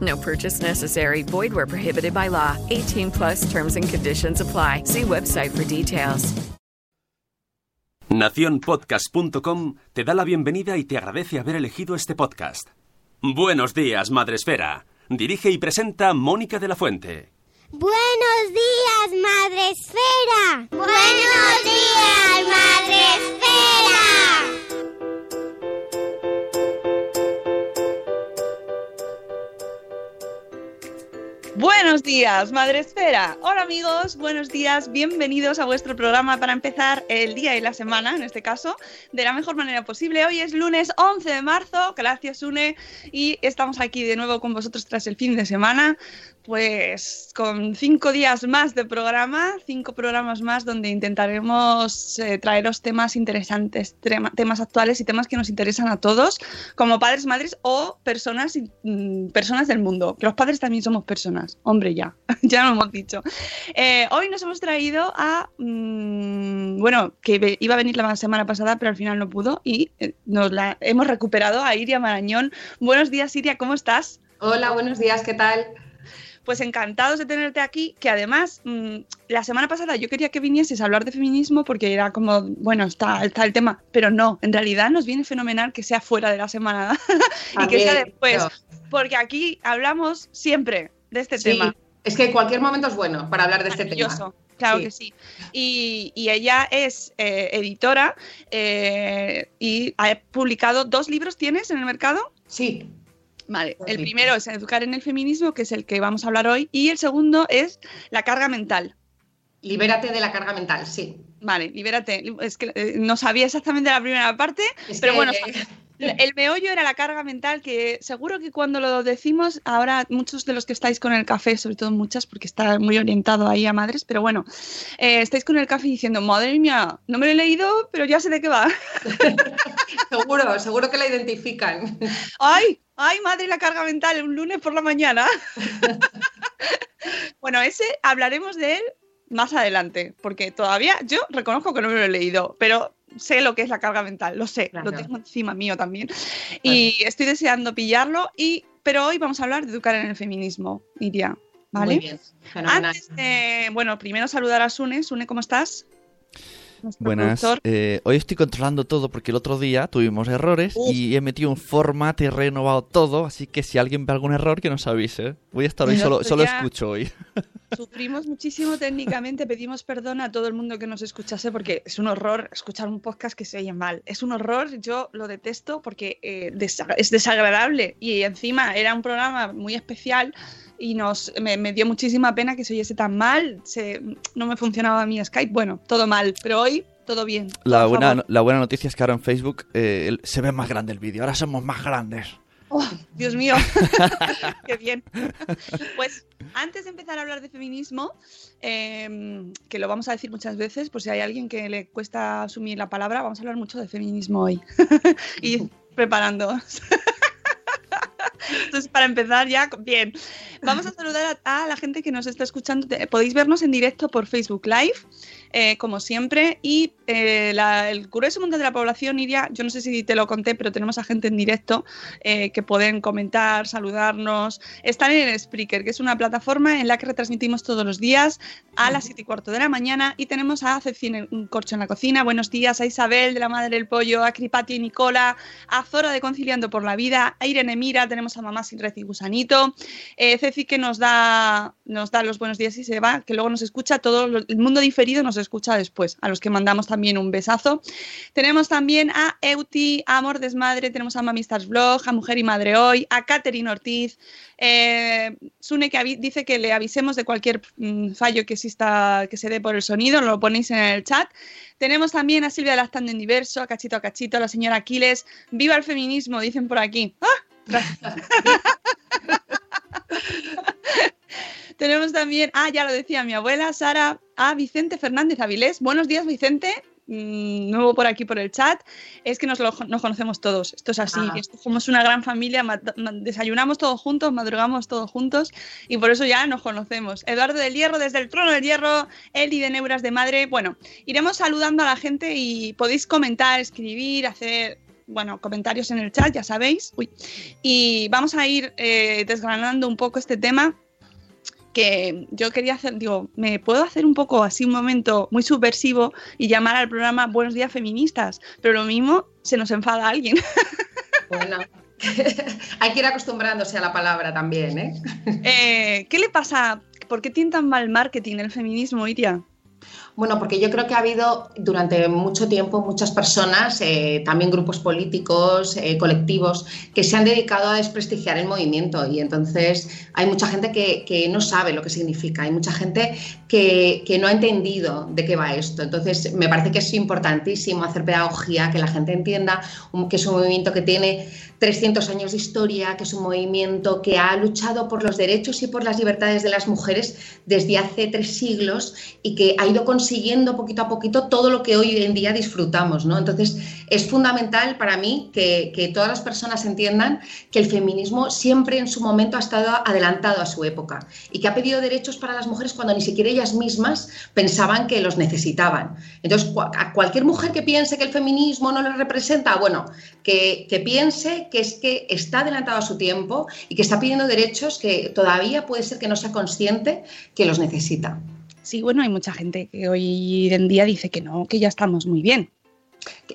No purchase necessary. Void where prohibited by law. 18 plus terms and conditions apply. See website for details. Naciónpodcast.com te da la bienvenida y te agradece haber elegido este podcast. Buenos días, Madresfera. Dirige y presenta Mónica de la Fuente. Buenos días, Madre Esfera. Buenos días, Madre Buenos días, Madre Esfera. Hola amigos, buenos días, bienvenidos a vuestro programa para empezar el día y la semana, en este caso, de la mejor manera posible. Hoy es lunes 11 de marzo, gracias Une, y estamos aquí de nuevo con vosotros tras el fin de semana, pues con cinco días más de programa, cinco programas más donde intentaremos eh, traeros temas interesantes, tema- temas actuales y temas que nos interesan a todos, como padres, madres o personas, mm, personas del mundo. Que los padres también somos personas, hombre, ya, ya lo hemos dicho. Eh, hoy nos hemos traído a, mm, bueno, que iba a venir la semana pasada, pero al final no pudo y eh, nos la hemos recuperado a Iria Marañón. Buenos días, Iria, ¿cómo estás? Hola, buenos días, ¿qué tal? Pues encantados de tenerte aquí, que además mm, la semana pasada yo quería que vinieses a hablar de feminismo porque era como, bueno, está, está el tema, pero no, en realidad nos viene fenomenal que sea fuera de la semana y que sea después, porque aquí hablamos siempre de este Sí, tema. es que cualquier momento es bueno para hablar de este tema. Claro Sí. que sí. Y, y ella es eh, editora eh, y ha publicado dos libros, ¿tienes en el mercado? Sí, Vale, el primero es Educar en el feminismo, que es el que vamos a hablar hoy, y el segundo es La carga mental. libérate de la carga mental, sí. Vale, libérate. Es que eh, no sabía exactamente la primera parte, Es pero que- bueno, el meollo era la carga mental, que seguro que cuando lo decimos, ahora muchos de los que estáis con el café, sobre todo muchas, porque está muy orientado ahí a madres, pero bueno, eh, estáis con el café diciendo, madre mía, no me lo he leído, pero ya sé de qué va. seguro, seguro que la identifican. ¡Ay! ¡Ay, madre, la carga mental! Un lunes por la mañana. bueno, ese hablaremos de él más adelante, porque todavía yo reconozco que no me lo he leído, pero sé lo que es la carga mental, lo sé, lo tengo encima mío también. Y estoy deseando pillarlo, y, pero hoy vamos a hablar de educar en el feminismo, Iria. ¿Vale? Muy bien. Antes de, bueno, primero saludar a Sune. Sune, ¿cómo estás? Buenas. eh, hoy estoy controlando todo porque el otro día tuvimos errores Uf. y he metido un format y he renovado todo, así que si alguien ve algún error que nos avise. Voy a estar hoy solo, pues solo escucho hoy. Sufrimos muchísimo técnicamente, pedimos perdón a todo el mundo que nos escuchase porque es un horror escuchar un podcast que se oye mal. Es un horror, yo lo detesto porque eh, desa- es desagradable y encima era un programa muy especial y nos, me, me dio muchísima pena que se oyese tan mal, se- no me funcionaba mi Skype, bueno, todo mal, pero hoy todo bien. La buena, favor. la buena noticia es que ahora en Facebook eh, se ve más grande el vídeo. Ahora somos más grandes. Oh, Dios mío, qué bien. Pues antes de empezar a hablar de feminismo, em, que lo vamos a decir muchas veces, por si hay alguien que le cuesta asumir la palabra, vamos a hablar mucho de feminismo hoy. y preparándoos. Entonces, para empezar ya, bien. Vamos a saludar a, a la gente que nos está escuchando. Podéis vernos en directo por Facebook Live, eh, como siempre. Y eh, el grueso mundo de la población, Iria, yo no sé si te lo conté, pero tenemos a gente en directo eh, que pueden comentar, saludarnos. Están en Spreaker, que es una plataforma en la que retransmitimos todos los días a las 7 y cuarto de la mañana. Y tenemos a Cecine un corcho en la cocina. Buenos días a Isabel de la Madre del Pollo, a Cripati y Nicola, a Zora de Conciliando por la Vida, a Irene Mira, tenemos a Mamá Sin Red y Gusanito. Ceci que nos da, nos da los buenos días y se va, que luego nos escucha, todo el mundo diferido nos escucha después, a los que mandamos también un besazo. Tenemos también a Euti, a Amor Desmadre, tenemos a Mamistas Vlog, a Mujer y Madre Hoy, a Catherine Ortiz, eh, Sune que dice que le avisemos de cualquier mm, fallo que exista, que se dé por el sonido, lo ponéis en el chat. Tenemos también a Silvia Lactando en Diverso, a Cachito a Cachito, a la señora Aquiles. ¡Viva el feminismo! Dicen por aquí. ¡Ah! Tenemos también, ah, ya lo decía mi abuela, Sara, a Vicente Fernández Avilés. Buenos días, Vicente. Mm, nuevo por aquí por el chat, es que nos, lo, nos conocemos todos. Esto es así, ah. somos una gran familia, desayunamos todos juntos, madrugamos todos juntos y por eso ya nos conocemos. Eduardo del Hierro, desde el trono del Hierro, Eli de Neuras de Madre. Bueno, iremos saludando a la gente y podéis comentar, escribir, hacer bueno, comentarios en el chat, ya sabéis. Y vamos a ir eh, desgranando un poco este tema que yo quería hacer, digo, me puedo hacer un poco así un momento muy subversivo y llamar al programa Buenos días feministas, pero lo mismo se nos enfada alguien. Bueno, hay que ir acostumbrándose a la palabra también, ¿eh? ¿eh? qué le pasa? ¿Por qué tiene tan mal marketing el feminismo, Iria? Bueno, porque yo creo que ha habido durante mucho tiempo muchas personas, eh, también grupos políticos, eh, colectivos, que se han dedicado a desprestigiar el movimiento y entonces hay mucha gente que, no sabe lo que significa, hay mucha gente que, que, no ha entendido de qué va esto. Entonces me parece que es importantísimo hacer pedagogía, que la gente entienda que es un movimiento que tiene 300 años de historia, que es un movimiento que ha luchado por los derechos y por las libertades de las mujeres desde hace tres siglos y que ha ido consiguiendo poquito a poquito todo lo que hoy en día disfrutamos. ¿no? Entonces, es fundamental para mí que, que todas las personas entiendan que el feminismo siempre en su momento ha estado adelantado a su época y que ha pedido derechos para las mujeres cuando ni siquiera ellas mismas pensaban que los necesitaban. Entonces, a cualquier mujer que piense que el feminismo no le representa, bueno, que, que piense que es que está adelantado a su tiempo y que está pidiendo derechos que todavía puede ser que no sea consciente que los necesita. Sí, bueno, hay mucha gente que hoy en día dice que no, que ya estamos muy bien.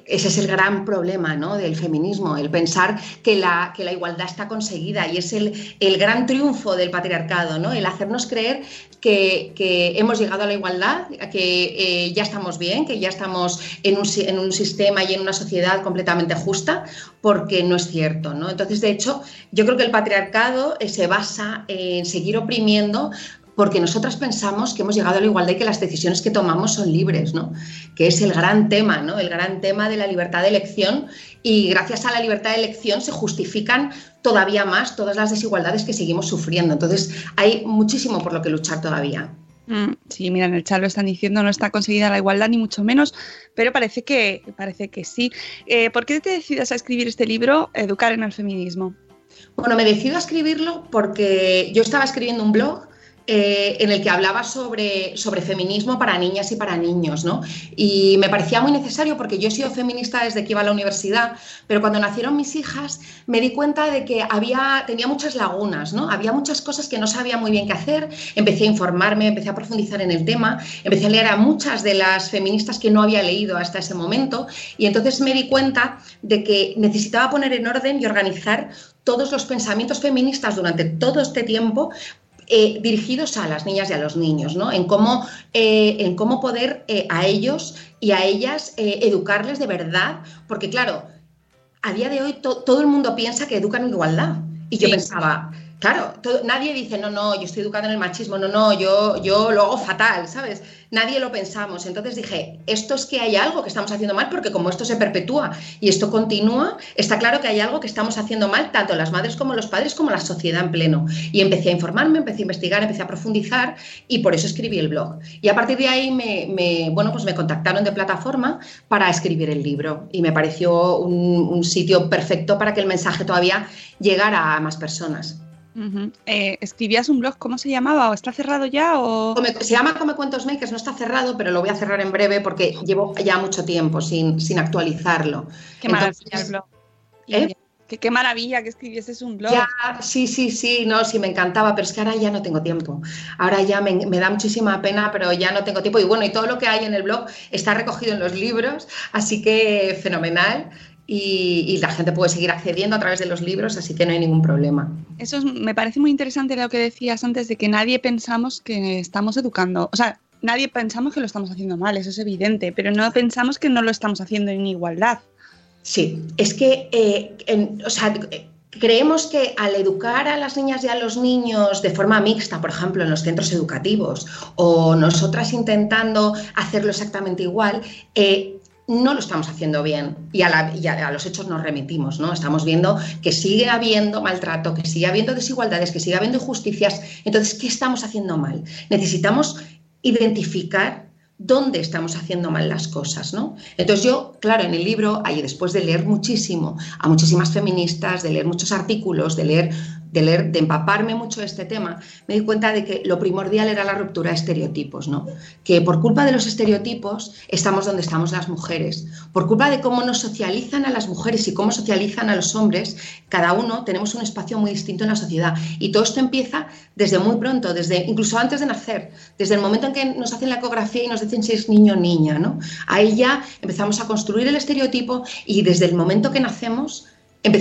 Ese es el gran problema ¿no? del feminismo, el pensar que la, que la igualdad está conseguida y es el, el, gran triunfo del patriarcado, ¿no? el hacernos creer que, que hemos llegado a la igualdad, que eh, ya estamos bien, que ya estamos en un, en un, sistema y en una sociedad completamente justa, porque no es cierto. ¿no? Entonces, de hecho, yo creo que el patriarcado eh, se basa en seguir oprimiendo porque nosotras pensamos que hemos llegado a la igualdad y que las decisiones que tomamos son libres, ¿no? Que es el gran tema, ¿no? El gran tema de la libertad de elección y gracias a la libertad de elección se justifican todavía más todas las desigualdades que seguimos sufriendo. Entonces, hay muchísimo por lo que luchar todavía. Mm, sí, mira, en el chat lo están diciendo, no está conseguida la igualdad ni mucho menos, pero parece que, parece que sí. Eh, ¿Por qué te decidas a escribir este libro, Educar en el Feminismo? Bueno, me decido a escribirlo porque yo estaba escribiendo un blog eh, en el que hablaba sobre, sobre feminismo para niñas y para niños, ¿no? Y me parecía muy necesario porque yo he sido feminista desde que iba a la universidad, pero cuando nacieron mis hijas me di cuenta de que había, tenía muchas lagunas, ¿no? Había muchas cosas que no sabía muy bien qué hacer, empecé a informarme, empecé a profundizar en el tema, empecé a leer a muchas de las feministas que no había leído hasta ese momento y entonces me di cuenta de que necesitaba poner en orden y organizar todos los pensamientos feministas durante todo este tiempo eh, dirigidos a las niñas y a los niños, ¿no? En cómo, eh, en cómo poder eh, a ellos y a ellas educarles de verdad, porque claro, a día de hoy todo el mundo piensa que educan en igualdad. Y yo pensaba, Claro, nadie dice, no, no, yo estoy educado en el machismo, no, no, yo, yo lo hago fatal, ¿sabes? Nadie lo pensamos. Entonces dije, esto es que hay algo que estamos haciendo mal, porque como esto se perpetúa y esto continúa, está claro que hay algo que estamos haciendo mal, tanto las madres como los padres, como la sociedad en pleno. Y empecé a informarme, empecé a investigar, empecé a profundizar y por eso escribí el blog. Y a partir de ahí me, bueno, pues me contactaron de plataforma para escribir el libro y me pareció un sitio perfecto para que el mensaje todavía llegara a más personas. Eh, escribías un blog, ¿cómo se llamaba? ¿O está cerrado ya? O... se llama Come Cuentos Makers, no está cerrado, pero lo voy a cerrar en breve porque llevo ya mucho tiempo sin, sin actualizarlo. Qué maravilla el blog. ¿eh? Qué, maravilla que escribieses un blog. Ya, sí, sí, sí, no, sí, me encantaba, pero es que ahora ya no tengo tiempo. Ahora ya me, me, da muchísima pena, pero ya no tengo tiempo. Y bueno, y todo lo que hay en el blog está recogido en los libros, así que fenomenal y, la gente puede seguir accediendo a través de los libros, así que no hay ningún problema. Eso me parece muy interesante lo que decías antes de que nadie pensamos que estamos educando. O sea, nadie pensamos que lo estamos haciendo mal, eso es evidente, pero no pensamos que no lo estamos haciendo en igualdad. Sí, es que, eh, en- o sea, creemos que al educar a las niñas y a los niños de forma mixta, por ejemplo, en los centros educativos, o nosotras intentando hacerlo exactamente igual, eh, no lo estamos haciendo bien y a, la- y a- los hechos nos remitimos, ¿no? Estamos viendo que sigue habiendo maltrato, que sigue habiendo desigualdades, que sigue habiendo injusticias. Entonces, ¿qué estamos haciendo mal? Necesitamos identificar dónde estamos haciendo mal las cosas, ¿no? Entonces yo, claro, en el libro, ahí después de leer muchísimo a muchísimas feministas, de leer muchos artículos, de leer, de leer, de empaparme mucho este tema, me di cuenta de que lo primordial era la ruptura de estereotipos, ¿no? Que por culpa de los estereotipos estamos donde estamos las mujeres, por culpa de cómo nos socializan a las mujeres y cómo socializan a los hombres, cada uno tenemos un espacio muy distinto en la sociedad y todo esto empieza desde muy pronto, desde incluso antes de nacer, desde el momento en que nos hacen la ecografía y nos dicen si es niño o niña, ¿no? Ahí ya empezamos a construir el estereotipo y desde el momento que nacemos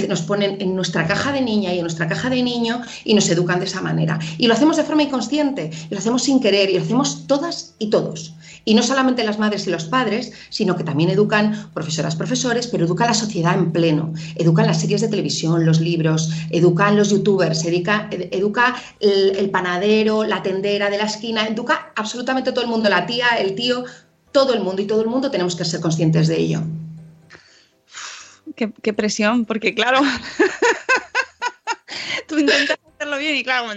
nos ponen en nuestra caja de niña y en nuestra caja de niño y nos educan de esa manera. Y lo hacemos de forma inconsciente, y lo hacemos sin querer, y lo hacemos todas y todos. Y no solamente las madres y los padres, sino que también educan profesoras, profesores, pero educa la sociedad en pleno. Educan las series de televisión, los libros, educan los youtubers, educa, ed- educa el, el panadero, la tendera de la esquina, educa absolutamente todo el mundo, la tía, el tío, todo el mundo y todo el mundo tenemos que ser conscientes de ello. Qué, qué presión, porque claro, tú intentas hacerlo bien y claro,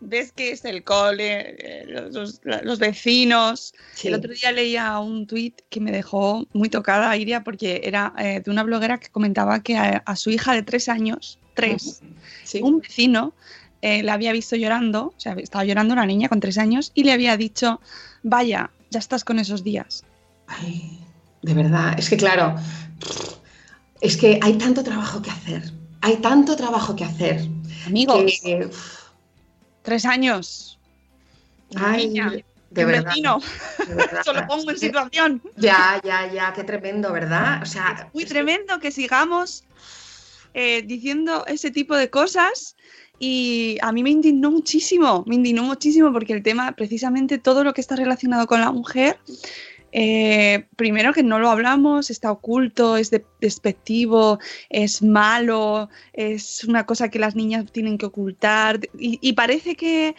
ves que es el cole, eh, los, los- los vecinos. Sí. El otro día leía un tuit que me dejó muy tocada, Iria, porque era eh, de una bloguera que comentaba que a, a su hija de tres años, tres, Sí. un vecino eh, la había visto llorando, o sea, estaba llorando una niña con tres años y le había dicho, vaya, ya estás con esos días. Ay, de verdad, es que claro, es que hay tanto trabajo que hacer, hay tanto trabajo que hacer. Amigos, que, tres años. ay, niña, de verdad, vecino. de verdad. Eso lo pongo en situación. Ya, ya, ya, qué tremendo, ¿verdad? O sea, Muy tremendo que sigamos eh, diciendo ese tipo de cosas y a mí me indignó muchísimo, me indignó muchísimo porque el tema, precisamente todo lo que está relacionado con la mujer, eh, primero que no lo hablamos, está oculto, es de- despectivo, es malo, es una cosa que las niñas tienen que ocultar y, y parece que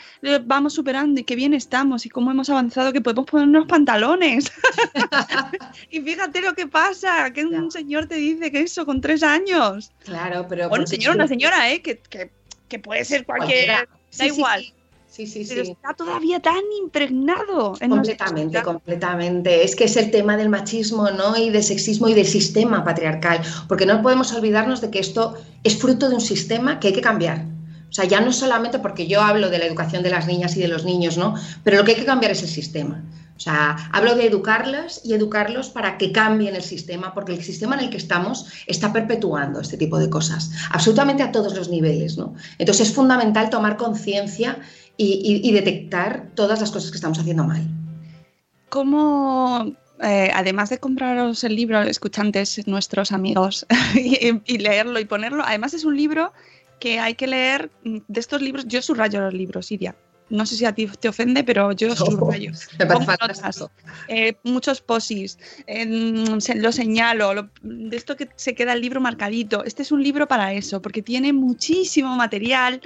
vamos superando y que bien estamos y cómo hemos avanzado que podemos ponernos pantalones. y fíjate lo que pasa, que un señor te dice que eso con tres años. claro, pero... Bueno, un señor, una señora, ¿eh? Que, que- que puede ser cualquier... cualquiera. Da Sí, sí, igual. Sí, sí, Pero sí. está todavía tan impregnado en Completamente, completamente. Es que es el tema del machismo, ¿no? Y del sexismo y del sistema patriarcal. Porque no podemos olvidarnos de que esto es fruto de un sistema que hay que cambiar. O sea, ya no solamente porque yo hablo de la educación de las niñas y de los niños, ¿no? Pero lo que hay que cambiar es el sistema. O sea, hablo de educarlas y educarlos para que cambien el sistema, porque el sistema en el que estamos está perpetuando este tipo de cosas, absolutamente a todos los niveles, ¿no? Entonces es fundamental tomar conciencia y, y- y detectar todas las cosas que estamos haciendo mal. ¿Cómo, eh, además de compraros el libro, escuchantes, nuestros amigos, y, y leerlo y ponerlo, además es un libro que hay que leer, mm, de estos libros, yo subrayo los libros, Iria. No sé si a ti te ofende, pero yo subrayo. Me parece eh, muchos posis, eh, se- lo señalo, lo- de esto que se queda el libro marcadito. Este es un libro para eso, porque tiene muchísimo material,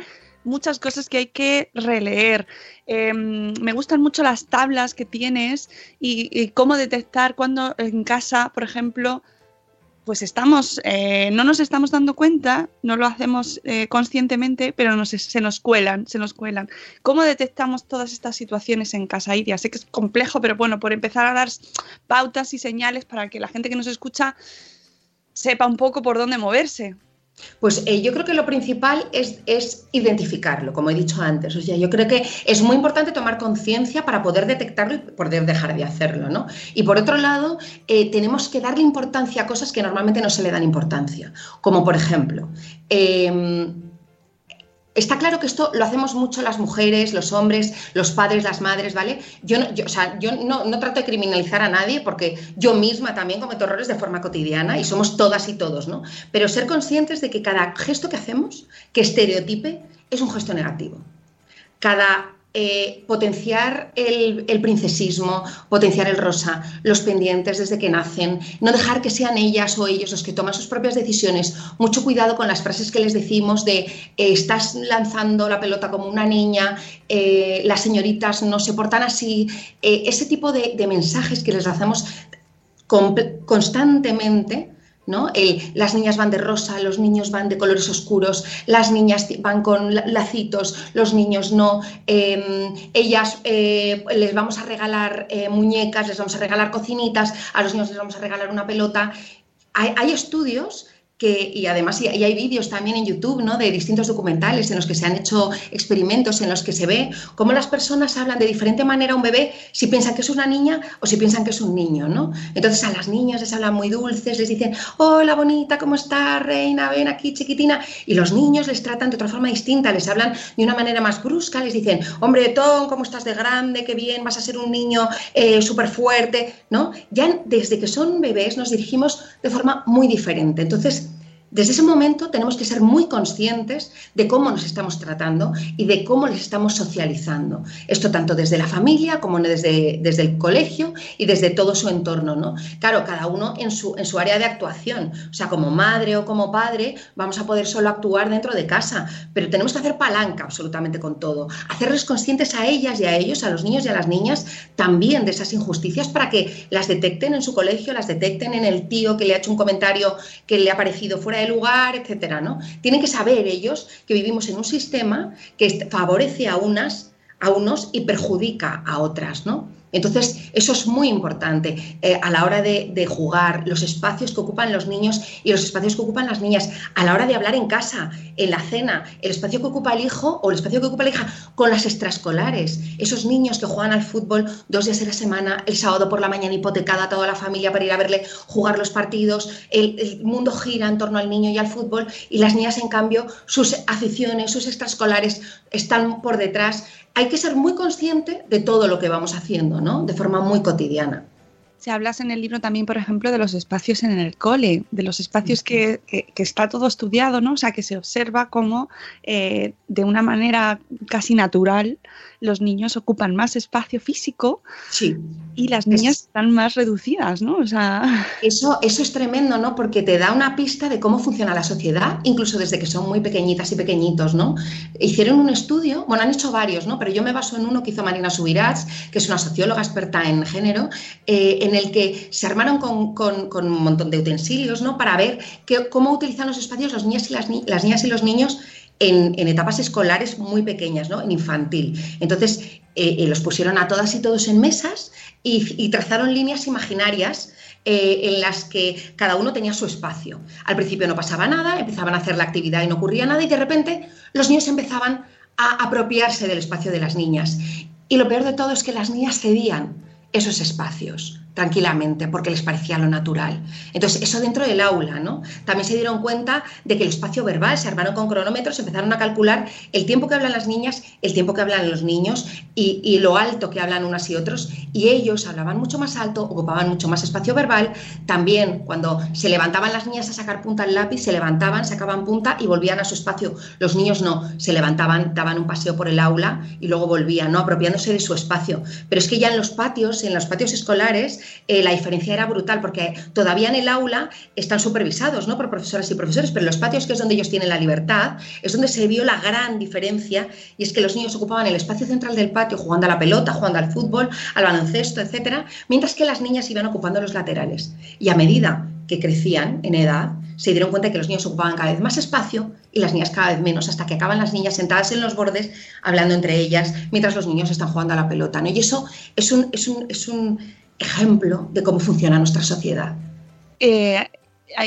muchas cosas que hay que releer. Eh, me gustan mucho las tablas que tienes y, cómo detectar cuando en casa, por ejemplo, pues estamos, eh, no nos estamos dando cuenta, no lo hacemos eh, conscientemente, pero se nos cuelan, se nos cuelan. ¿Cómo detectamos todas estas situaciones en casa, Iria? Sé que es complejo, pero bueno, por empezar a dar pautas y señales para que la gente que nos escucha sepa un poco por dónde moverse. Pues eh, yo creo que lo principal es, identificarlo, como he dicho antes. O sea, yo creo que es muy importante tomar conciencia para poder detectarlo y poder dejar de hacerlo, ¿no? Y por otro lado, eh, tenemos que darle importancia a cosas que normalmente no se le dan importancia. Como por ejemplo, em, Está claro que esto lo hacemos mucho las mujeres, los hombres, los padres, las madres, ¿vale? Yo, no, o sea, yo no, no trato de criminalizar a nadie porque yo misma también cometo errores de forma cotidiana y somos todas y todos, ¿no? Pero ser conscientes de que cada gesto que hacemos, que estereotipe, es un gesto negativo. Cada eh, potenciar el, el, princesismo, potenciar el rosa, los pendientes desde que nacen, no dejar que sean ellas o ellos los que toman sus propias decisiones. Mucho cuidado con las frases que les decimos de eh, estás lanzando la pelota como una niña, eh, las señoritas no se portan así. ese tipo de, de, mensajes que les hacemos constantemente ¿no? las niñas van de rosa, los niños van de colores oscuros, las niñas van con lacitos, los niños no. Em, ellas eh, les vamos a regalar eh, muñecas, les vamos a regalar cocinitas, a los niños les vamos a regalar una pelota. hay estudios y además y, hay vídeos también en YouTube ¿no? de distintos documentales en los que se han hecho experimentos en los que se ve cómo las personas hablan de diferente manera a un bebé si piensan que es una niña o si piensan que es un niño. ¿no? Entonces a las niñas les hablan muy dulces, les dicen, hola bonita, ¿cómo estás, reina? Ven aquí, chiquitina. Y los niños les tratan de otra forma distinta, les hablan de una manera más brusca, les dicen, hombre, Tom, ¿cómo estás de grande? Qué bien, vas a ser un niño eh, súper fuerte. ¿no? Ya desde que son bebés nos dirigimos de forma muy diferente. Entonces, desde ese momento tenemos que ser muy conscientes de cómo nos estamos tratando y de cómo les estamos socializando. Esto tanto desde la familia como desde, desde el colegio y desde todo su entorno. ¿no? Claro, cada uno en su, en su área de actuación. O sea, como madre o como padre vamos a poder solo actuar dentro de casa, pero tenemos que hacer palanca absolutamente con todo. Hacerles conscientes a ellas y a ellos, a los niños y a las niñas, también de esas injusticias para que las detecten en su colegio, las detecten en el tío que le ha hecho un comentario que le ha parecido fuera de lugar, etcétera, ¿no? Tienen que saber ellos que vivimos en un sistema que favorece a unas, a unos y perjudica a otras, ¿no? Entonces, eso es muy importante eh, a la hora de, jugar, los espacios que ocupan los niños y los espacios que ocupan las niñas, a la hora de hablar en casa, en la cena, el espacio que ocupa el hijo o el espacio que ocupa la hija con las extraescolares, esos niños que juegan al fútbol dos días a la semana, el sábado por la mañana hipotecada a toda la familia para ir a verle jugar los partidos, el, el mundo gira en torno al niño y al fútbol y las niñas, en cambio, sus aficiones, sus extraescolares están por detrás hay que ser muy consciente de todo lo que vamos haciendo, ¿no? De forma muy cotidiana. Se hablas en el libro también, por ejemplo, de los espacios en el cole, de los espacios que, está todo estudiado, ¿no? O sea, que se observa cómo eh, de una manera casi natural los niños ocupan más espacio físico sí. y las niñas están más reducidas, ¿no? O sea... Eso, eso es tremendo, ¿no? Porque te da una pista de cómo funciona la sociedad, incluso desde que son muy pequeñitas y pequeñitos, ¿no? Hicieron un estudio, bueno, han hecho varios, ¿no? Pero yo me baso en uno que hizo Marina Subirats, que es una socióloga experta en género, eh, en el que se armaron con, con, un montón de utensilios, ¿no? Para ver cómo utilizan los espacios las niñas y las, las niñas y los niños en, etapas escolares muy pequeñas, ¿no? en infantil. Entonces, eh, eh, los pusieron a todas y todos en mesas y, trazaron líneas imaginarias eh, en las que cada uno tenía su espacio. Al principio no pasaba nada, empezaban a hacer la actividad y no ocurría nada y de repente los niños empezaban a apropiarse del espacio de las niñas. Y lo peor de todo es que las niñas cedían esos espacios tranquilamente porque les parecía lo natural. Entonces, eso dentro del aula, ¿no? También se dieron cuenta de que el espacio verbal se armaron con cronómetros, empezaron a calcular el tiempo que hablan las niñas, el tiempo que hablan los niños y, lo alto que hablan unas y otros, y ellos hablaban mucho más alto, ocupaban mucho más espacio verbal. También cuando se levantaban las niñas a sacar punta al lápiz, se levantaban, sacaban punta y volvían a su espacio. Los niños no, se levantaban, daban un paseo por el aula y luego volvían, ¿no? Apropiándose de su espacio. Pero es que ya en los patios, en los patios escolares, eh, la diferencia era brutal porque todavía en el aula están supervisados ¿no? por profesoras y profesores, pero en los patios, que es donde ellos tienen la libertad, es donde se vio la gran diferencia y es que los niños ocupaban el espacio central del patio jugando a la pelota, jugando al fútbol, al baloncesto, etcétera, mientras que las niñas iban ocupando los laterales. Y a medida que crecían en edad, se dieron cuenta que los niños ocupaban cada vez más espacio y las niñas cada vez menos, hasta que acaban las niñas sentadas en los bordes, hablando entre ellas, mientras los niños están jugando a la pelota. ¿no? Y eso es un, es un, es un ejemplo de cómo funciona nuestra sociedad. Eh,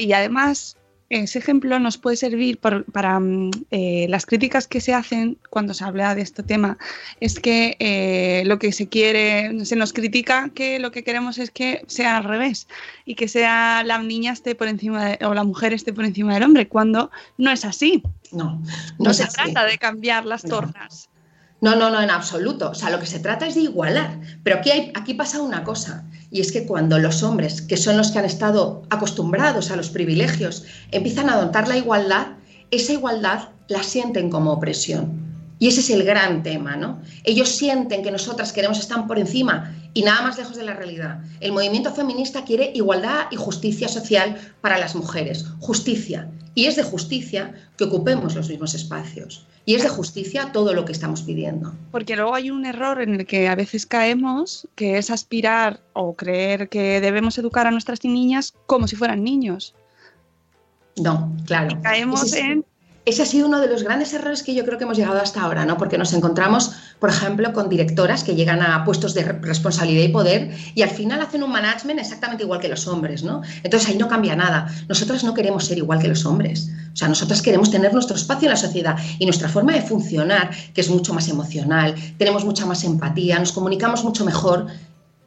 y además, ese ejemplo nos puede servir para mm, eh, las críticas que se hacen cuando se habla de este tema. Es que eh, lo que se quiere, se nos critica que lo que queremos es que sea al revés y que sea la niña esté por encima o la mujer esté por encima del hombre, cuando no es así. No, no, se trata de cambiar las tornas. No, no, no, en absoluto. O sea, lo que se trata es de igualar. Pero aquí, hay, aquí pasa una cosa, y es que cuando los hombres, que son los que han estado acostumbrados a los privilegios, empiezan a adoptar la igualdad, esa igualdad la sienten como opresión. Y ese es el gran tema, ¿no? Ellos sienten que nosotras queremos estar por encima y nada más lejos de la realidad. El movimiento feminista quiere igualdad y justicia social para las mujeres. Justicia. Y es de justicia que ocupemos los mismos espacios. Y es de justicia todo lo que estamos pidiendo. Porque luego hay un error en el que a veces caemos, que es aspirar o creer que debemos educar a nuestras niñas como si fueran niños. No, claro. Y caemos es- en Ese ha sido uno de los grandes errores que yo creo que hemos llegado hasta ahora, ¿no? Porque nos encontramos, por ejemplo, con directoras que llegan a puestos de re- responsabilidad y poder y al final hacen un management exactamente igual que los hombres, ¿no? Entonces ahí no cambia nada. Nosotras no queremos ser igual que los hombres. O sea, nosotras queremos tener nuestro espacio en la sociedad y nuestra forma de funcionar, que es mucho más emocional, tenemos mucha más empatía, nos comunicamos mucho mejor,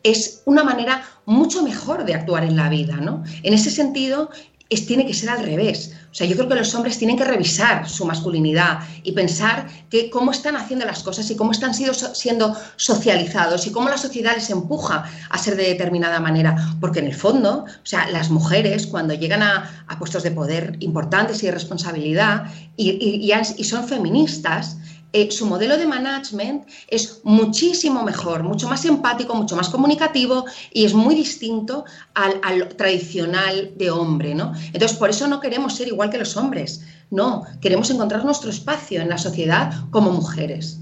es una manera mucho mejor de actuar en la vida, ¿no? En ese sentido, es, tiene que ser al revés. O sea, yo creo que los hombres tienen que revisar su masculinidad y pensar que cómo están haciendo las cosas y cómo están siendo socializados y cómo la sociedad les empuja a ser de determinada manera. Porque en el fondo, o sea, las mujeres cuando llegan a, a puestos de poder importantes y de responsabilidad y, y son feministas, eh, su modelo de management es muchísimo mejor, mucho más empático, mucho más comunicativo y es muy distinto al, al tradicional de hombre, ¿no? Entonces, por eso no queremos ser igual que los hombres, no, queremos encontrar nuestro espacio en la sociedad como mujeres.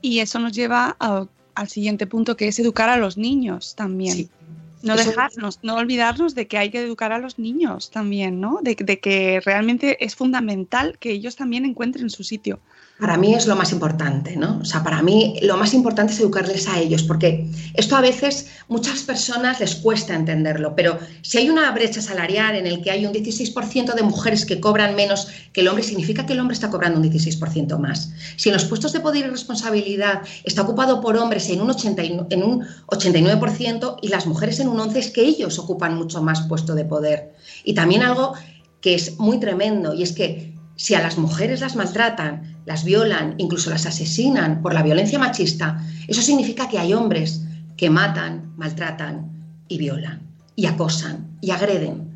Y eso nos lleva a- al siguiente punto, que es educar a los niños también. No Eso- dejarnos, no olvidarnos de que hay que educar a los niños también, ¿no? De, de que realmente es fundamental que ellos también encuentren su sitio. Para mí es lo más importante, ¿no? O sea, para mí lo más importante es educarles a ellos, porque esto a veces muchas personas les cuesta entenderlo, pero si hay una brecha salarial en el que hay un 16% de mujeres que cobran menos que el hombre, significa que el hombre está cobrando un 16% más. Si en los puestos de poder y responsabilidad está ocupado por hombres en un, 80 y- en un 89% y las mujeres en un 11%, es que ellos ocupan mucho más puesto de poder. Y también algo que es muy tremendo, y es que si a las mujeres las maltratan, las violan, incluso las asesinan por la violencia machista, eso significa que hay hombres que matan, maltratan y violan, y acosan, y agreden.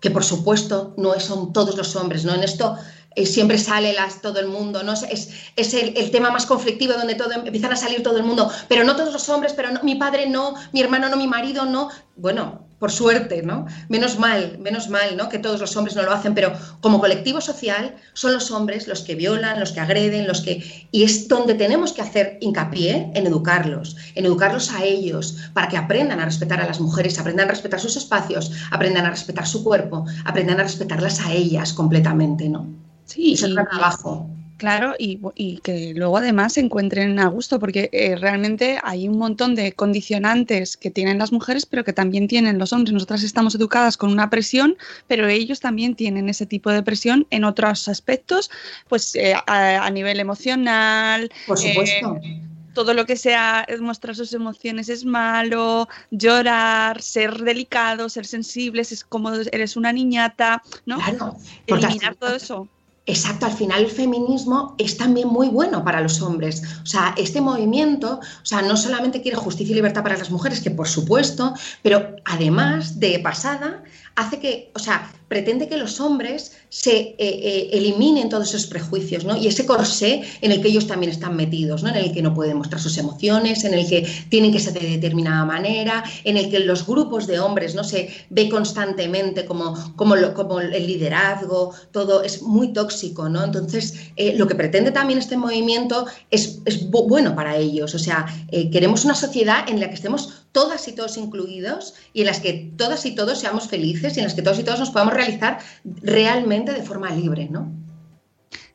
Que por supuesto no son todos los hombres, ¿no? En esto eh, siempre sale las, todo el mundo, ¿no? Es, es el, el tema más conflictivo donde todo, empiezan a salir todo el mundo, pero no todos los hombres, pero no, mi padre no, mi hermano no, mi marido no. Bueno, por suerte, ¿no? Menos mal, menos mal, ¿no? Que todos los hombres no lo hacen, pero como colectivo social son los hombres los que violan, los que agreden, los que... Y es donde tenemos que hacer hincapié en educarlos, en educarlos a ellos, para que aprendan a respetar a las mujeres, aprendan a respetar sus espacios, aprendan a respetar su cuerpo, aprendan a respetarlas a ellas completamente, ¿no? Sí, es gran trabajo. Claro, y, y que luego además se encuentren a gusto, porque eh, realmente hay un montón de condicionantes que tienen las mujeres, pero que también tienen los hombres. Nosotras estamos educadas con una presión, pero ellos también tienen ese tipo de presión en otros aspectos, pues eh, a, a nivel emocional. Por supuesto. eh, todo lo que sea mostrar sus emociones es malo, llorar, ser delicado, ser sensibles, es como eres una niñata, ¿no? Claro, Eliminar todo eso. Exacto, al final el feminismo es también muy bueno para los hombres. O sea, este movimiento, o sea, no solamente quiere justicia y libertad para las mujeres, que por supuesto, pero además de pasada hace que, o sea, pretende que los hombres se eh, eh, eliminen todos esos prejuicios, ¿no? Y ese corsé en el que ellos también están metidos, ¿no? En el que no pueden mostrar sus emociones, en el que tienen que ser de determinada manera, en el que los grupos de hombres, ¿no? Se ve constantemente como, como, lo- como el liderazgo, todo es muy tóxico, ¿no? Entonces, eh, lo que pretende también este movimiento es, es bu- bueno para ellos, o sea, queremos una sociedad en la que estemos todas y todos incluidos y en las que todas y todos seamos felices y en las que todos y todos nos podamos realizar realmente de forma libre, ¿no?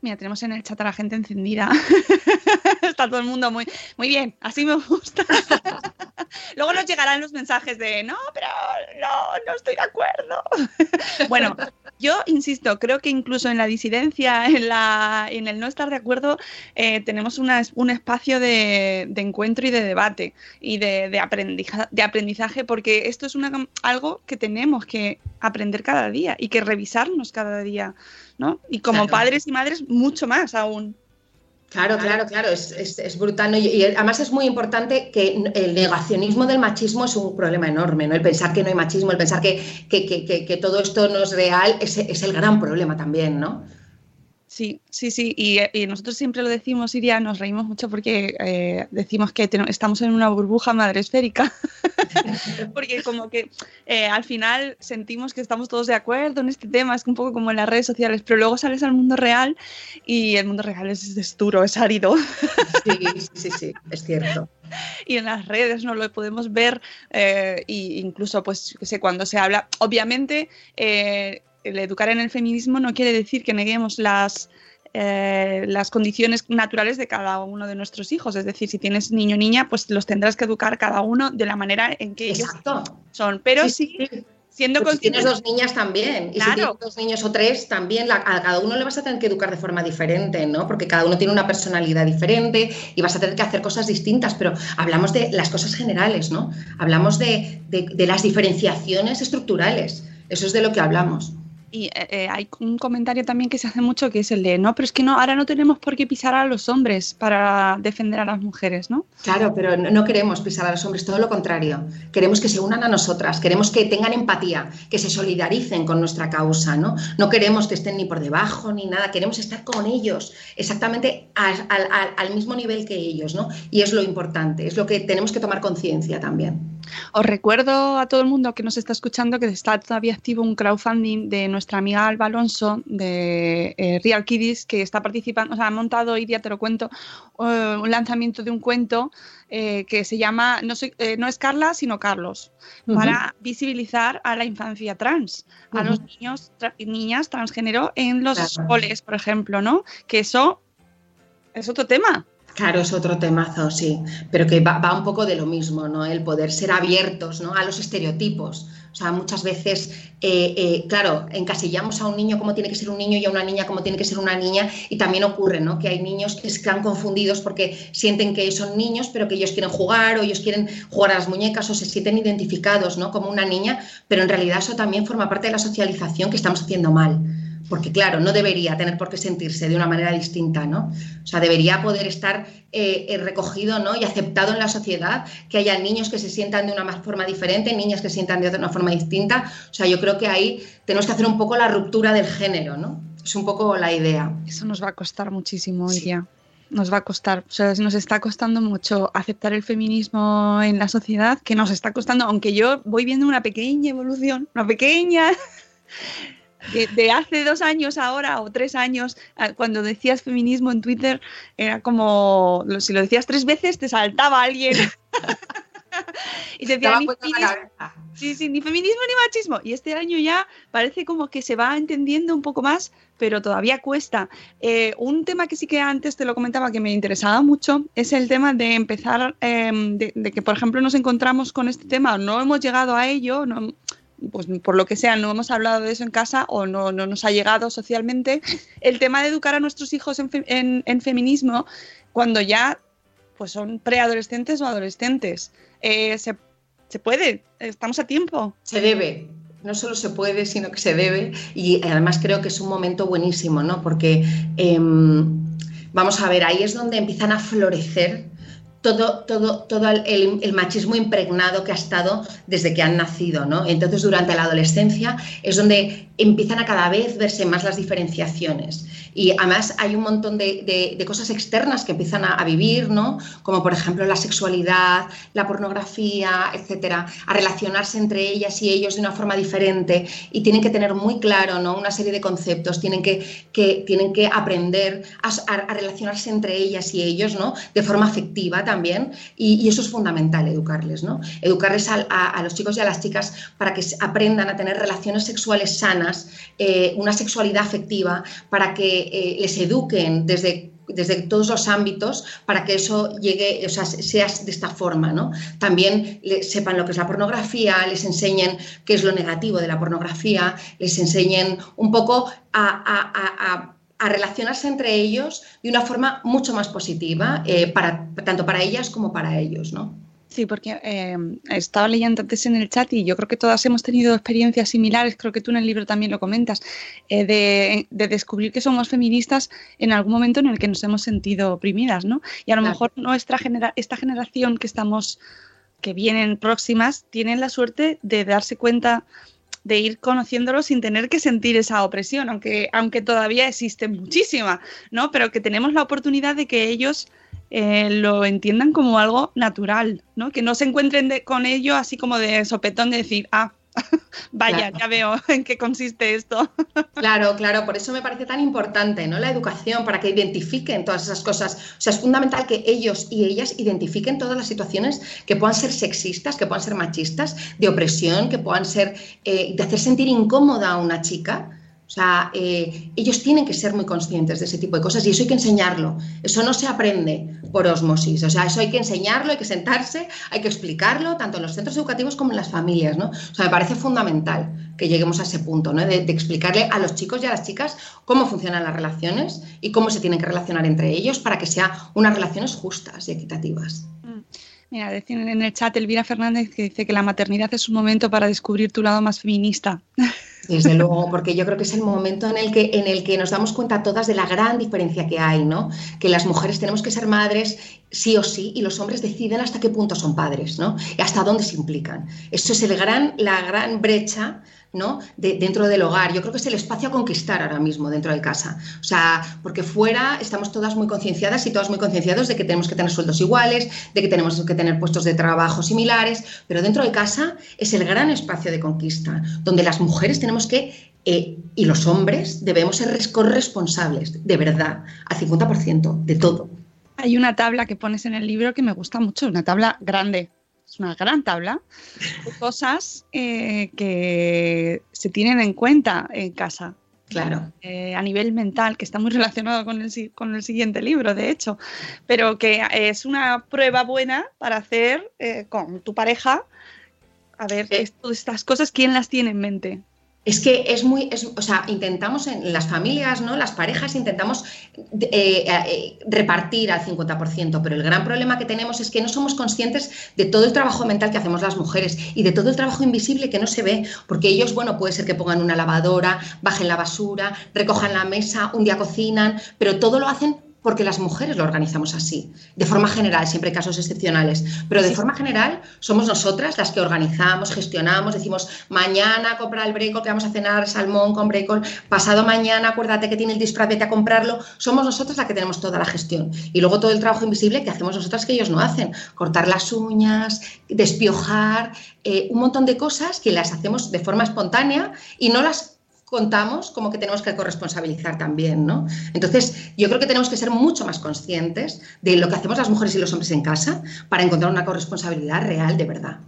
Mira, tenemos en el chat a la gente encendida. Está todo el mundo muy, muy bien, así me gusta. Luego nos llegarán los mensajes de no, pero no, no estoy de acuerdo. bueno, yo insisto, creo que incluso en la disidencia, en, la, en el no estar de acuerdo, eh, tenemos una- un espacio de, de encuentro y de debate y de, de aprendiza- de aprendizaje, porque esto es una, algo que tenemos que aprender cada día y que revisarnos cada día. ¿no? Y como Claro. padres y madres, mucho más aún. Claro, claro, claro, es, es- es brutal. ¿no? Y, y además es muy importante que el negacionismo del machismo es un problema enorme, ¿no? El pensar que no hay machismo, el pensar que, que- que- que- que todo esto no es real, es, es el gran problema también, ¿no? Sí, sí, sí. Y, y, nosotros siempre lo decimos, Iria, nos reímos mucho porque eh, decimos que estamos en una burbuja madresférica. porque como que eh, al final sentimos que estamos todos de acuerdo en este tema, es un poco como en las redes sociales, pero luego sales al mundo real y el mundo real es, es duro, es árido. sí, sí, sí, es cierto y en las redes no lo podemos ver e incluso pues que sé cuando se habla obviamente eh, el educar en el feminismo no quiere decir que neguemos las, eh, las condiciones naturales de cada uno de nuestros hijos. Es decir, si tienes niño o niña, pues los tendrás que educar cada uno de la manera en que ellos son. Pero sí, siendo pues Si tienes dos niñas también, y si tienes dos niños o tres también, a cada uno le vas a tener que educar de forma diferente, ¿no? Porque cada uno tiene una personalidad diferente y vas a tener que hacer cosas distintas, pero hablamos de las cosas generales, ¿no? Hablamos de, de las diferenciaciones estructurales, eso es de lo que hablamos. Y eh, eh, hay un comentario también que se hace mucho que es el de, no, pero es que no, ahora no tenemos por qué pisar a los hombres para defender a las mujeres, ¿no? Claro, pero no queremos pisar a los hombres, todo lo contrario. Queremos que se unan a nosotras, queremos que tengan empatía, que se solidaricen con nuestra causa, ¿no? No queremos que estén ni por debajo ni nada, queremos estar con ellos, exactamente al, al mismo nivel que ellos, ¿no? Y es lo importante, es lo que tenemos que tomar conciencia también. Os recuerdo a todo el mundo que nos está escuchando que está todavía activo un crowdfunding de nuestra amiga Alba Alonso de eh, Real Kiddies que está participando, o sea, ha montado, hoy día te lo cuento, eh, un lanzamiento de un cuento eh, que se llama no, no, es Carla, sino Carlos, para visibilizar a la infancia trans, a los niños y niñas transgénero en los coles, por ejemplo, ¿no? Que eso es otro tema. Claro, es otro temazo, sí, pero que va, un poco de lo mismo, ¿no? El poder ser abiertos ¿no? a los estereotipos. O sea, muchas veces, eh, eh, claro, encasillamos a un niño como tiene que ser un niño y a una niña como tiene que ser una niña y también ocurre, ¿no? Que hay niños que están confundidos porque sienten que son niños, pero que ellos quieren jugar o ellos quieren jugar a las muñecas o se sienten identificados, ¿no? Como una niña, pero en realidad eso también forma parte de la socialización que estamos haciendo mal porque claro, no debería tener por qué sentirse de una manera distinta, ¿no? O sea, debería poder estar eh, recogido ¿no? y aceptado en la sociedad, que haya niños que se sientan de una forma diferente, niñas que se sientan de una forma distinta. O sea, yo creo que ahí tenemos que hacer un poco la ruptura del género, ¿no? Es un poco la idea. Eso nos va a costar muchísimo hoy día nos va a costar, o sea, nos está costando mucho aceptar el feminismo en la sociedad, que nos está costando, aunque yo voy viendo una pequeña evolución, una pequeña, de, hace dos años ahora o tres años, cuando decías feminismo en Twitter, era como, si lo decías tres veces, te saltaba alguien. y te decía, ni feminismo, sí, sí, ni feminismo ni machismo. Y este año ya parece como que se va entendiendo un poco más, pero todavía cuesta. Eh, un tema que sí que antes te lo comentaba que me interesaba mucho es el tema de empezar, em, de, de, que por ejemplo nos encontramos con este tema, no hemos llegado a ello, no, pues por lo que sea, no hemos hablado de eso en casa o no, nos ha llegado socialmente, el tema de educar a nuestros hijos en, feminismo cuando ya pues son preadolescentes o adolescentes. Eh, se, puede, estamos a tiempo. Se debe, no solo se puede, sino que se debe. Y además creo que es un momento buenísimo, ¿no? Porque em, vamos a ver, ahí es donde empiezan a florecer todo, todo, todo el, machismo impregnado que ha estado desde que han nacido, ¿no? Entonces, durante la adolescencia es donde empiezan a cada vez verse más las diferenciaciones. Y además hay un montón de, cosas externas que empiezan a, vivir, ¿no? Como por ejemplo la sexualidad, la pornografía, etcétera, a relacionarse entre ellas y ellos de una forma diferente y tienen que tener muy claro, ¿no? Una serie de conceptos, tienen que, que tienen que aprender a, relacionarse entre ellas y ellos, ¿no? De forma afectiva también y, eso es fundamental, educarles, ¿no? Educarles a, los chicos y a las chicas para que aprendan a tener relaciones sexuales sanas, eh, una sexualidad afectiva, para que eh, les eduquen desde desde todos los ámbitos para que eso llegue, o sea, sea de esta forma, ¿no? También sepan lo que es la pornografía, les enseñen qué es lo negativo de la pornografía, les enseñen un poco a, relacionarse entre ellos de una forma mucho más positiva, eh, para, tanto para ellas como para ellos, ¿no? Sí, porque eh, estaba leyendo antes en el chat y yo creo que todas hemos tenido experiencias similares, creo que tú en el libro también lo comentas, eh, de, descubrir que somos feministas en algún momento en el que nos hemos sentido oprimidas, ¿no? Y a lo mejor nuestra genera esta generación que estamos, que vienen próximas, tienen la suerte de darse cuenta de ir conociéndolo sin tener que sentir esa opresión, aunque, aunque todavía existe muchísima, ¿no? Pero que tenemos la oportunidad de que ellos eh, lo entiendan como algo natural, ¿no? Que no se encuentren con ello así como de sopetón de decir, ah, Vaya, ya veo en qué consiste esto. Claro, claro, por eso me parece tan importante, ¿no? La educación, para que identifiquen todas esas cosas. O sea, es fundamental que ellos y ellas identifiquen todas las situaciones que puedan ser sexistas, que puedan ser machistas, de opresión, que puedan ser eh, de hacer sentir incómoda a una chica o sea, eh, ellos tienen que ser muy conscientes de ese tipo de cosas y eso hay que enseñarlo. Eso no se aprende por osmosis. O sea, eso hay que enseñarlo, hay que sentarse, hay que explicarlo, tanto en los centros educativos como en las familias, ¿no? O sea, me parece fundamental que lleguemos a ese punto, ¿no? De, explicarle a los chicos y a las chicas cómo funcionan las relaciones y cómo se tienen que relacionar entre ellos para que sean unas relaciones justas y equitativas. Mm. Mira, decían en el chat Elvira Fernández que dice que la maternidad es un momento para descubrir tu lado más feminista. Desde luego, porque yo creo que es el momento en el que, en el que nos damos cuenta todas de la gran diferencia que hay, ¿no? Que las mujeres tenemos que ser madres sí o sí y los hombres deciden hasta qué punto son padres, ¿no? Y hasta dónde se implican. Eso es el gran, la gran brecha ¿no? De, dentro del hogar. Yo creo que es el espacio a conquistar ahora mismo dentro de casa. O sea, porque fuera estamos todas muy concienciadas y todas muy concienciados de que tenemos que tener sueldos iguales, de que tenemos que tener puestos de trabajo similares, pero dentro de casa es el gran espacio de conquista, donde las mujeres tenemos que, eh, y los hombres, debemos ser corresponsables, de verdad, al 50% de todo. Hay una tabla que pones en el libro que me gusta mucho, una tabla grande, es una gran tabla de cosas eh, que se tienen en cuenta en casa. Claro. Eh, a nivel mental, que está muy relacionado con el, con el siguiente libro, de hecho, pero que es una prueba buena para hacer eh, con tu pareja. A ver, todas estas cosas, ¿quién las tiene en mente? Es que es muy, o sea, intentamos en las familias, ¿no? Las parejas intentamos eh, eh, repartir al 50%, pero el gran problema que tenemos es que no somos conscientes de todo el trabajo mental que hacemos las mujeres y de todo el trabajo invisible que no se ve, porque ellos, bueno, puede ser que pongan una lavadora, bajen la basura, recojan la mesa, un día cocinan, pero todo lo hacen porque las mujeres lo organizamos así, de forma general, siempre hay casos excepcionales, pero de forma general somos nosotras las que organizamos, gestionamos, decimos mañana compra el brécol que vamos a cenar salmón con brécol, pasado mañana acuérdate que tiene el disfraz, vete a comprarlo, somos nosotras las que tenemos toda la gestión. Y luego todo el trabajo invisible que hacemos nosotras que ellos no hacen, cortar las uñas, despiojar, eh, un montón de cosas que las hacemos de forma espontánea y no las contamos como que tenemos que corresponsabilizar también, ¿no? Entonces, yo creo que tenemos que ser mucho más conscientes de lo que hacemos las mujeres y los hombres en casa para encontrar una corresponsabilidad real de verdad.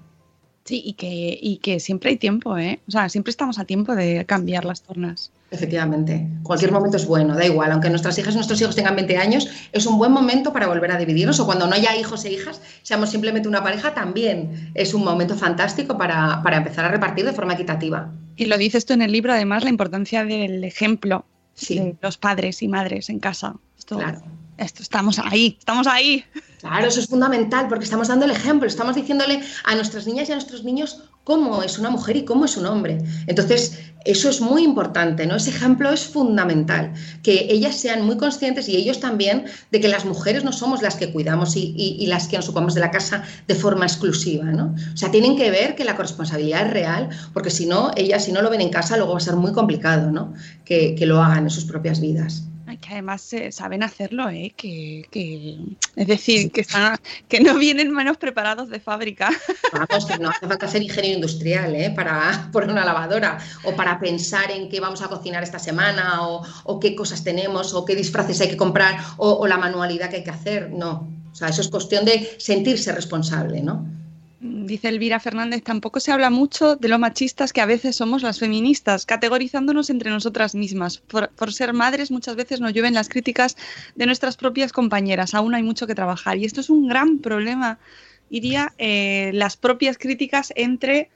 Sí, y que, y que siempre hay tiempo, ¿eh? O sea, siempre estamos a tiempo de cambiar las tornas. Efectivamente, cualquier momento es bueno, da igual, aunque nuestras hijas y nuestros hijos tengan 20 años, es un buen momento para volver a dividirnos o cuando no haya hijos e hijas, seamos simplemente una pareja, también es un momento fantástico para, para empezar a repartir de forma equitativa. Y lo dices tú en el libro, además, la importancia del ejemplo de los padres y madres en casa. claro. Esto estamos ahí, estamos ahí. Claro, eso es fundamental porque estamos dando el ejemplo, estamos diciéndole a nuestras niñas y a nuestros niños cómo es una mujer y cómo es un hombre. Entonces, eso es muy importante, ¿no? Ese ejemplo es fundamental, que ellas sean muy conscientes y ellos también de que las mujeres no somos las que cuidamos y, las que nos ocupamos de la casa de forma exclusiva, ¿no? O sea, tienen que ver que la corresponsabilidad es real, porque si no, ellas si no lo ven en casa, luego va a ser muy complicado, ¿no? Que, que lo hagan en sus propias vidas que además saben hacerlo, ¿eh? Que, es decir, que, están, que no vienen menos preparados de fábrica. Vamos, que no hace falta ser ingeniero industrial ¿eh? para poner una lavadora o para pensar en qué vamos a cocinar esta semana o, qué cosas tenemos o qué disfraces hay que comprar o, o la manualidad que hay que hacer. No, o sea, eso es cuestión de sentirse responsable, ¿no? Dice Elvira Fernández, tampoco se habla mucho de lo machistas que a veces somos las feministas, categorizándonos entre nosotras mismas. Por, ser madres muchas veces nos llueven las críticas de nuestras propias compañeras, aún hay mucho que trabajar. Y esto es un gran problema, diría, eh, las propias críticas entre...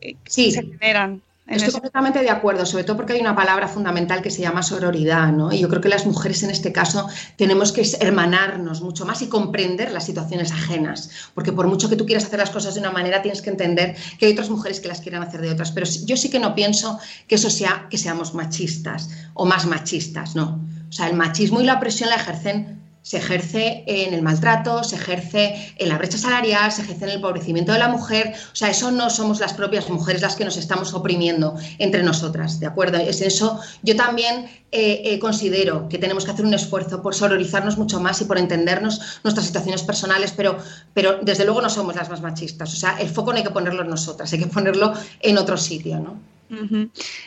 Eh, sí. se generan. Estoy completamente de acuerdo, sobre todo porque hay una palabra fundamental que se llama sororidad, ¿no? Y yo creo que las mujeres en este caso tenemos que hermanarnos mucho más y comprender las situaciones ajenas, porque por mucho que tú quieras hacer las cosas de una manera, tienes que entender que hay otras mujeres que las quieren hacer de otras. Pero yo sí que no pienso que eso sea que seamos machistas o más machistas, ¿no? O sea, el machismo y la opresión la ejercen se ejerce en el maltrato, se ejerce en la brecha salarial, se ejerce en el empobrecimiento de la mujer. O sea, eso no somos las propias mujeres las que nos estamos oprimiendo entre nosotras, ¿de acuerdo? Es eso. Yo también eh, eh, considero que tenemos que hacer un esfuerzo por sororizarnos mucho más y por entendernos nuestras situaciones personales, pero, pero desde luego no somos las más machistas. O sea, el foco no hay que ponerlo en nosotras, hay que ponerlo en otro sitio, ¿no?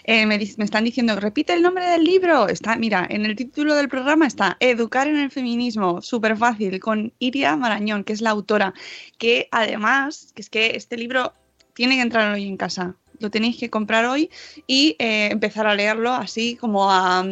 Eh, me, están diciendo, repite el nombre del libro. Está, mira, en el título del programa está Educar en el feminismo, súper fácil, con Iria Marañón, que es la autora, que además, que es que este libro tiene que entrar hoy en casa. Lo tenéis que comprar hoy y eh, empezar a leerlo así como a...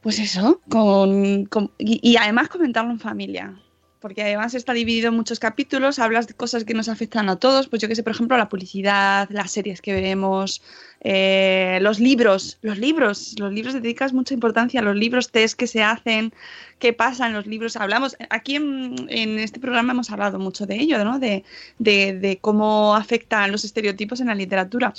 Pues eso, con, y además comentarlo en familia porque además está dividido en muchos capítulos, hablas de cosas que nos afectan a todos, pues yo que sé, por ejemplo, la publicidad, las series que vemos, eh, los libros, los libros, los libros dedicas mucha importancia a los libros, test que se hacen, qué pasa en los libros, hablamos, aquí en, este programa hemos hablado mucho de ello, ¿no? De, de cómo afectan los estereotipos en la literatura.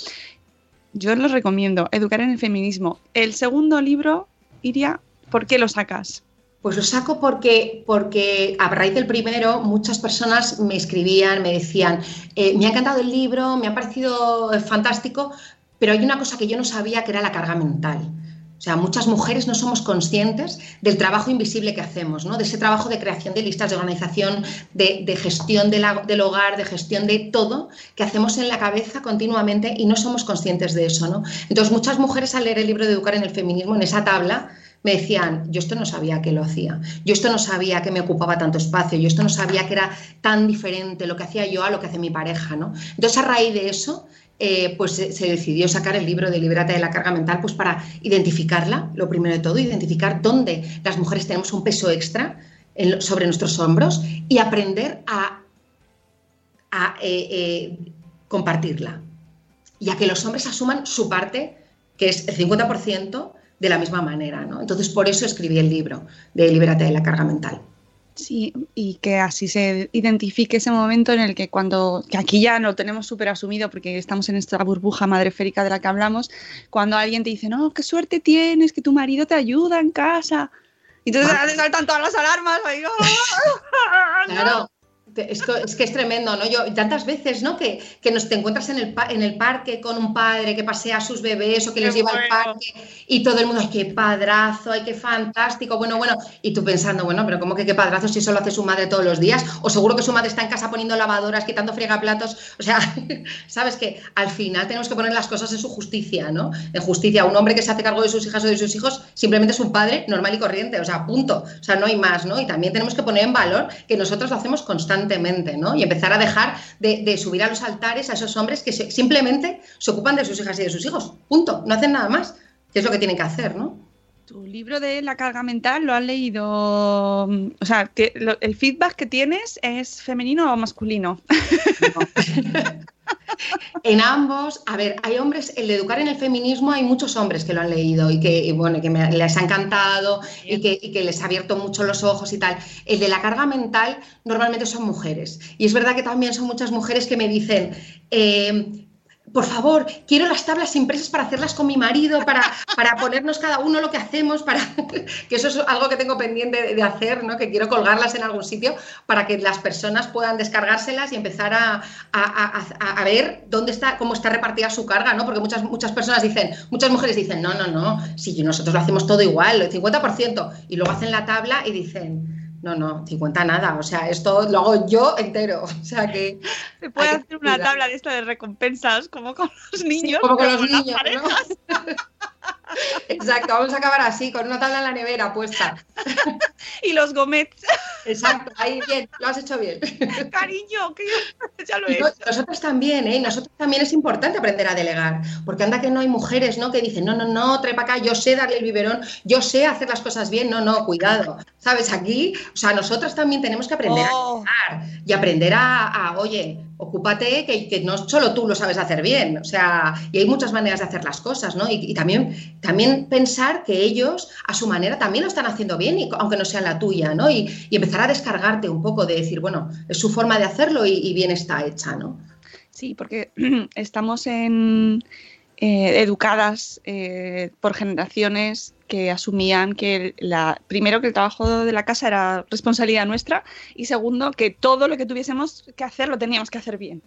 Yo los recomiendo, Educar en el Feminismo. El segundo libro, Iria, ¿por qué lo sacas? Pues lo saco porque, porque a raíz del primero muchas personas me escribían, me decían, eh, me ha encantado el libro, me ha parecido fantástico, pero hay una cosa que yo no sabía que era la carga mental. O sea, muchas mujeres no somos conscientes del trabajo invisible que hacemos, ¿no? de ese trabajo de creación de listas de organización, de, gestión del hogar, de gestión de todo que hacemos en la cabeza continuamente y no somos conscientes de eso. ¿no? Entonces, muchas mujeres al leer el libro de Educar en el Feminismo, en esa tabla, me decían, yo esto no sabía que lo hacía, yo esto no sabía que me ocupaba tanto espacio, yo esto no sabía que era tan diferente lo que hacía yo a lo que hace mi pareja, ¿no? Entonces, a raíz de eso, eh, pues se, decidió sacar el libro de Libérate de la carga mental, pues para identificarla, lo primero de todo, identificar dónde las mujeres tenemos un peso extra sobre nuestros hombros y aprender a, eh, eh, compartirla. Y a que los hombres asuman su parte, que es el 50%, de la misma manera. ¿no? Entonces, por eso escribí el libro de Libérate de la carga mental. Sí, y que así se identifique ese momento en el que cuando, que aquí ya lo tenemos súper asumido porque estamos en esta burbuja madreférica de la que hablamos, cuando alguien te dice, no, qué suerte tienes, que tu marido te ayuda en casa. Y entonces saltan todas las alarmas. Ahí, claro, es que, es tremendo, ¿no? Yo tantas veces, ¿no? Que, que nos te encuentras en el, en el parque con un padre que pasea a sus bebés o que les lleva al parque y todo el mundo, ¡ay, qué padrazo! ¡ay, qué fantástico! Bueno, bueno, y tú pensando, bueno, pero ¿cómo que qué padrazo si eso lo hace su madre todos los días? O seguro que su madre está en casa poniendo lavadoras, quitando fregaplatos. O sea, sabes que al final tenemos que poner las cosas en su justicia, ¿no? En justicia, un hombre que se hace cargo de sus hijas o de sus hijos simplemente es un padre normal y corriente, o sea, punto. O sea, no hay más, ¿no? Y también tenemos que poner en valor que nosotros lo hacemos constantemente ¿no? Y empezar a dejar de, subir a los altares a esos hombres que simplemente se ocupan de sus hijas y de sus hijos. Punto. No hacen nada más. Que es lo que tienen que hacer, ¿no? Tu libro de la carga mental lo has leído. O sea, el feedback que tienes es femenino o masculino. en ambos, a ver, hay hombres, el de educar en el feminismo, hay muchos hombres que lo han leído y que, bueno, que les ha encantado y que, les ha abierto mucho los ojos y tal. El de la carga mental normalmente son mujeres. Y es verdad que también son muchas mujeres que me dicen, eh, por favor, quiero las tablas impresas para hacerlas con mi marido, para, para ponernos cada uno lo que hacemos, para que eso es algo que tengo pendiente de, hacer, ¿no? que quiero colgarlas en algún sitio para que las personas puedan descargárselas y empezar a, a, ver dónde está, cómo está repartida su carga, ¿no? Porque muchas, muchas personas dicen, muchas mujeres dicen, no, no, no, si nosotros lo hacemos todo igual, el 50%, y luego hacen la tabla y dicen, no, no, 50 nada. O sea, esto lo hago yo entero. O sea que. Se puede hacer una tabla de esta de recompensas, como con los niños. como con los niños, ¿no? Exacto, vamos a acabar así, con una tabla en la nevera puesta. y los gomets. Exacto, ahí bien, lo has hecho bien. Cariño, que ya lo he hecho. Nosotros también, ¿eh? Nosotros también es importante aprender a delegar, porque anda que no hay mujeres, ¿no? Que dicen, no, no, no, trepa acá, yo sé darle el biberón, yo sé hacer las cosas bien, no, no, cuidado. ¿Sabes? Aquí, o sea, nosotros también tenemos que aprender a oh. delegar y aprender a oye, ocúpate que, no solo tú lo sabes hacer bien, o sea, y hay muchas maneras de hacer las cosas, ¿no? Y, también, también pensar que ellos a su manera también lo están haciendo bien, y, aunque no sea la tuya, ¿no? Y, empezar a descargarte un poco de decir, bueno, es su forma de hacerlo y, bien está hecha, ¿no? Sí, porque estamos en, eh, educadas eh, por generaciones que asumían que la, primero que el trabajo de la casa era responsabilidad nuestra y segundo que todo lo que tuviésemos que hacer lo teníamos que hacer bien.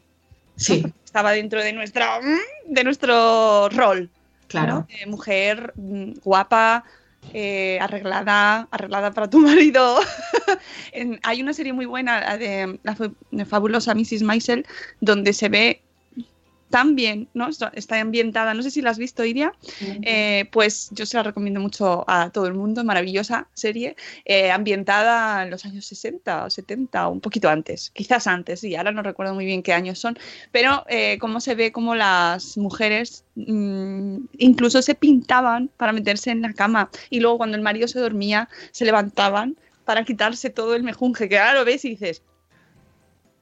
Sí. Estaba dentro de nuestra de nuestro rol. Claro. ¿no? mujer mm, guapa, eh, arreglada, arreglada para tu marido. en, hay una serie muy buena de la, fabulosa Mrs. Maisel donde se ve tan bien, ¿no? Está ambientada, no sé si la has visto, Iria, eh, pues yo se la recomiendo mucho a todo el mundo, maravillosa serie, eh, ambientada en los años 60 o 70 o un poquito antes, quizás antes, sí, ahora no recuerdo muy bien qué años son, pero eh, cómo se ve como las mujeres mmm, incluso se pintaban para meterse en la cama y luego cuando el marido se dormía se levantaban para quitarse todo el mejunje, que ahora lo ves y dices,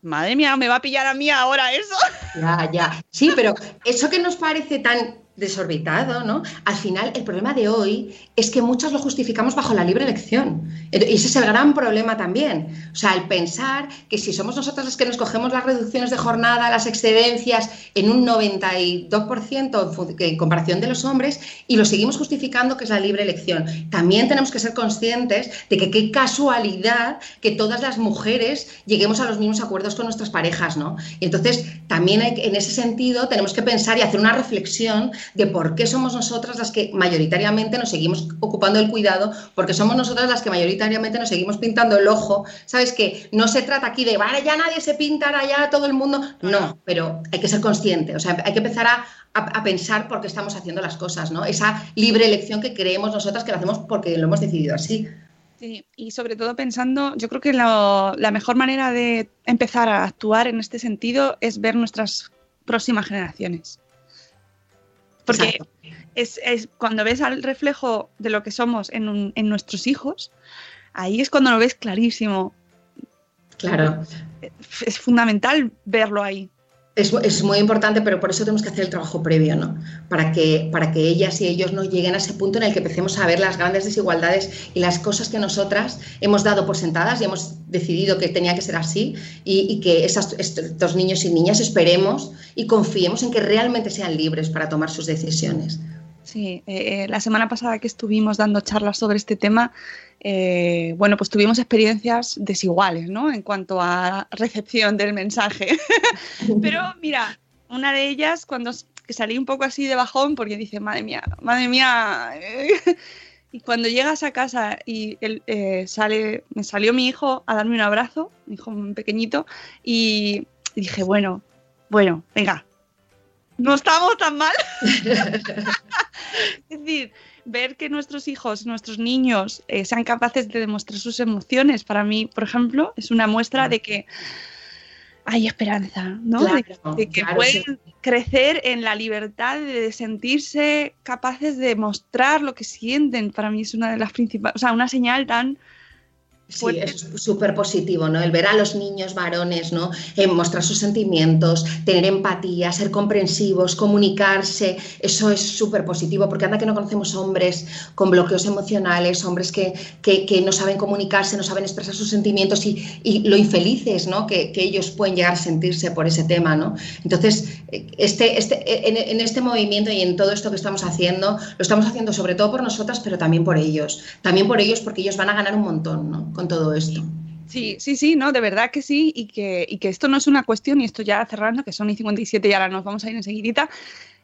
Madre mía, me va a pillar a mí ahora eso. Ya, ya. Sí, pero eso que nos parece tan desorbitado, ¿no? Al final, el problema de hoy es que muchos lo justificamos bajo la libre elección. Y ese es el gran problema también. O sea, el pensar que si somos nosotros los que nos cogemos las reducciones de jornada, las excedencias en un 92% en comparación de los hombres y lo seguimos justificando que es la libre elección. También tenemos que ser conscientes de que qué casualidad que todas las mujeres lleguemos a los mismos acuerdos con nuestras parejas, ¿no? Y entonces, también en ese sentido tenemos que pensar y hacer una reflexión de por qué somos nosotras las que mayoritariamente nos seguimos ocupando el cuidado, porque somos nosotras las que mayoritariamente nos seguimos pintando el ojo. ¿Sabes? Que no se trata aquí de, vale, ya nadie se pinta, ya todo el mundo. No, pero hay que ser consciente, o sea, hay que empezar a, a, pensar por qué estamos haciendo las cosas, ¿no? Esa libre elección que creemos nosotras que lo hacemos porque lo hemos decidido así. Sí, y sobre todo pensando, yo creo que lo, la mejor manera de empezar a actuar en este sentido es ver nuestras próximas generaciones. Porque es, es, cuando ves al reflejo de lo que somos en, un, en, nuestros hijos, ahí es cuando lo ves clarísimo. Claro. Es fundamental verlo ahí. Es, es, muy importante, pero por eso tenemos que hacer el trabajo previo, ¿no? Para que, para que ellas y ellos no lleguen a ese punto en el que empecemos a ver las grandes desigualdades y las cosas que nosotras hemos dado por sentadas y hemos decidido que tenía que ser así y, y que esas, estos niños y niñas esperemos y confiemos en que realmente sean libres para tomar sus decisiones. Sí, eh, la semana pasada que estuvimos dando charlas sobre este tema, eh, bueno, pues tuvimos experiencias desiguales, ¿no? En cuanto a recepción del mensaje. Pero mira, una de ellas, cuando salí un poco así de bajón, porque dice, madre mía, madre mía. y cuando llegas a casa y eh, sale, me salió mi hijo a darme un abrazo, mi hijo pequeñito, y dije, bueno, bueno, venga, no estamos tan mal. es decir, ver que nuestros hijos, nuestros niños eh, sean capaces de demostrar sus emociones, para mí, por ejemplo, es una muestra de que hay esperanza, ¿no? Claro, de, de, que claro, pueden sí. crecer en la libertad de sentirse capaces de mostrar lo que sienten. Para mí es una de las principales, o sea, una señal tan Sí, es súper positivo, ¿no? El ver a los niños varones, ¿no? Eh, mostrar sus sentimientos, tener empatía, ser comprensivos, comunicarse, eso es súper positivo, porque anda que no conocemos hombres con bloqueos emocionales, hombres que, que, que no saben comunicarse, no saben expresar sus sentimientos y, y lo infelices, ¿no? Que, que, ellos pueden llegar a sentirse por ese tema, ¿no? Entonces, este, este, en, en este movimiento y en todo esto que estamos haciendo, lo estamos haciendo sobre todo por nosotras, pero también por ellos. También por ellos porque ellos van a ganar un montón, ¿no? Con todo esto. Sí, sí, sí, no, de verdad que sí, y que, y que esto no es una cuestión, y esto ya cerrando, que son y 57 y ahora nos vamos a ir enseguidita,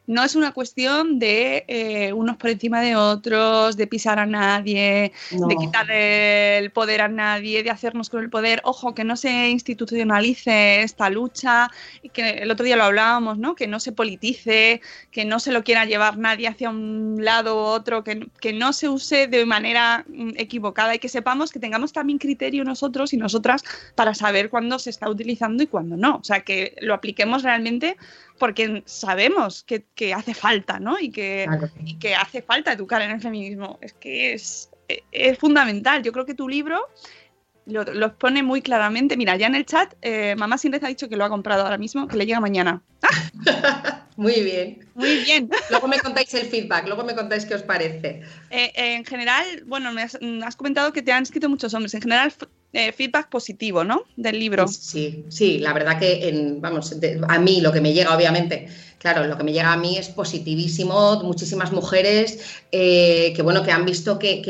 no es una cuestión de eh, unos por encima de otros, de pisar a nadie, no. de quitarle el poder a nadie, de hacernos con el poder. Ojo, que no se institucionalice esta lucha, que el otro día lo hablábamos, ¿no? Que no se politice, que no se lo quiera llevar nadie hacia un lado u otro, que, que no se use de manera mm, equivocada y que sepamos que tengamos también criterio nosotros y nosotras para saber cuándo se está utilizando y cuándo no. O sea, que lo apliquemos realmente porque sabemos que, que hace falta, ¿no? Y que, Claro. y que hace falta educar en el feminismo. Es que es, es fundamental. Yo creo que tu libro lo, lo pone muy claramente. Mira, ya en el chat, eh, Mamá Sin Red ha dicho que lo ha comprado ahora mismo, que le llega mañana. Muy bien. Muy bien. Luego me contáis el feedback, luego me contáis qué os parece. Eh, eh, en general, bueno, me has, has comentado que te han escrito muchos hombres. En general, eh, feedback positivo, ¿no? Del libro. Sí, sí, la verdad que en, vamos, a mí lo que me llega, obviamente, claro, lo que me llega a mí es positivísimo, muchísimas mujeres eh, que, bueno, que han visto que,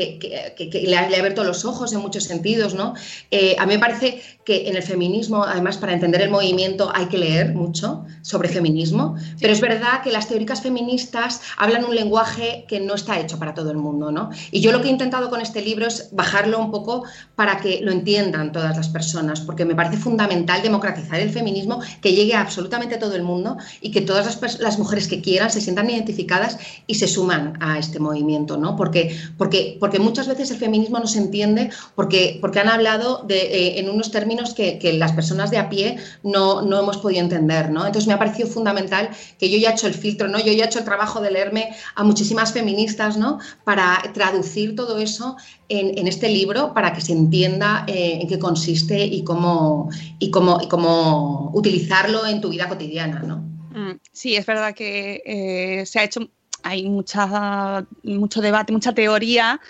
le, ha, abierto los ojos en muchos sentidos, ¿no? Eh, a mí me parece que en el feminismo, además, para entender el movimiento hay que leer mucho sobre feminismo, pero es verdad que las teóricas feministas hablan un lenguaje que no está hecho para todo el mundo, ¿no? Y yo lo que he intentado con este libro es bajarlo un poco para que lo entiendan todas las personas, porque me parece fundamental democratizar el feminismo, que llegue a absolutamente todo el mundo y que todas las, las mujeres que quieran se sientan identificadas y se suman a este movimiento, ¿no? Porque, porque, porque muchas veces el feminismo no se entiende porque, porque han hablado eh, en unos términos que, las personas de a pie no, no, hemos podido entender, ¿no? Entonces me ha parecido fundamental que yo ya he hecho el filtro, ¿no? Yo ya he hecho el trabajo de leerme a muchísimas feministas, ¿no? Para traducir todo eso en, este libro para que se entienda eh, en qué consiste y cómo, y, cómo, y cómo utilizarlo en tu vida cotidiana, ¿no? Mm, sí, es verdad que eh, se ha hecho, hay mucha, mucho debate, mucha teoría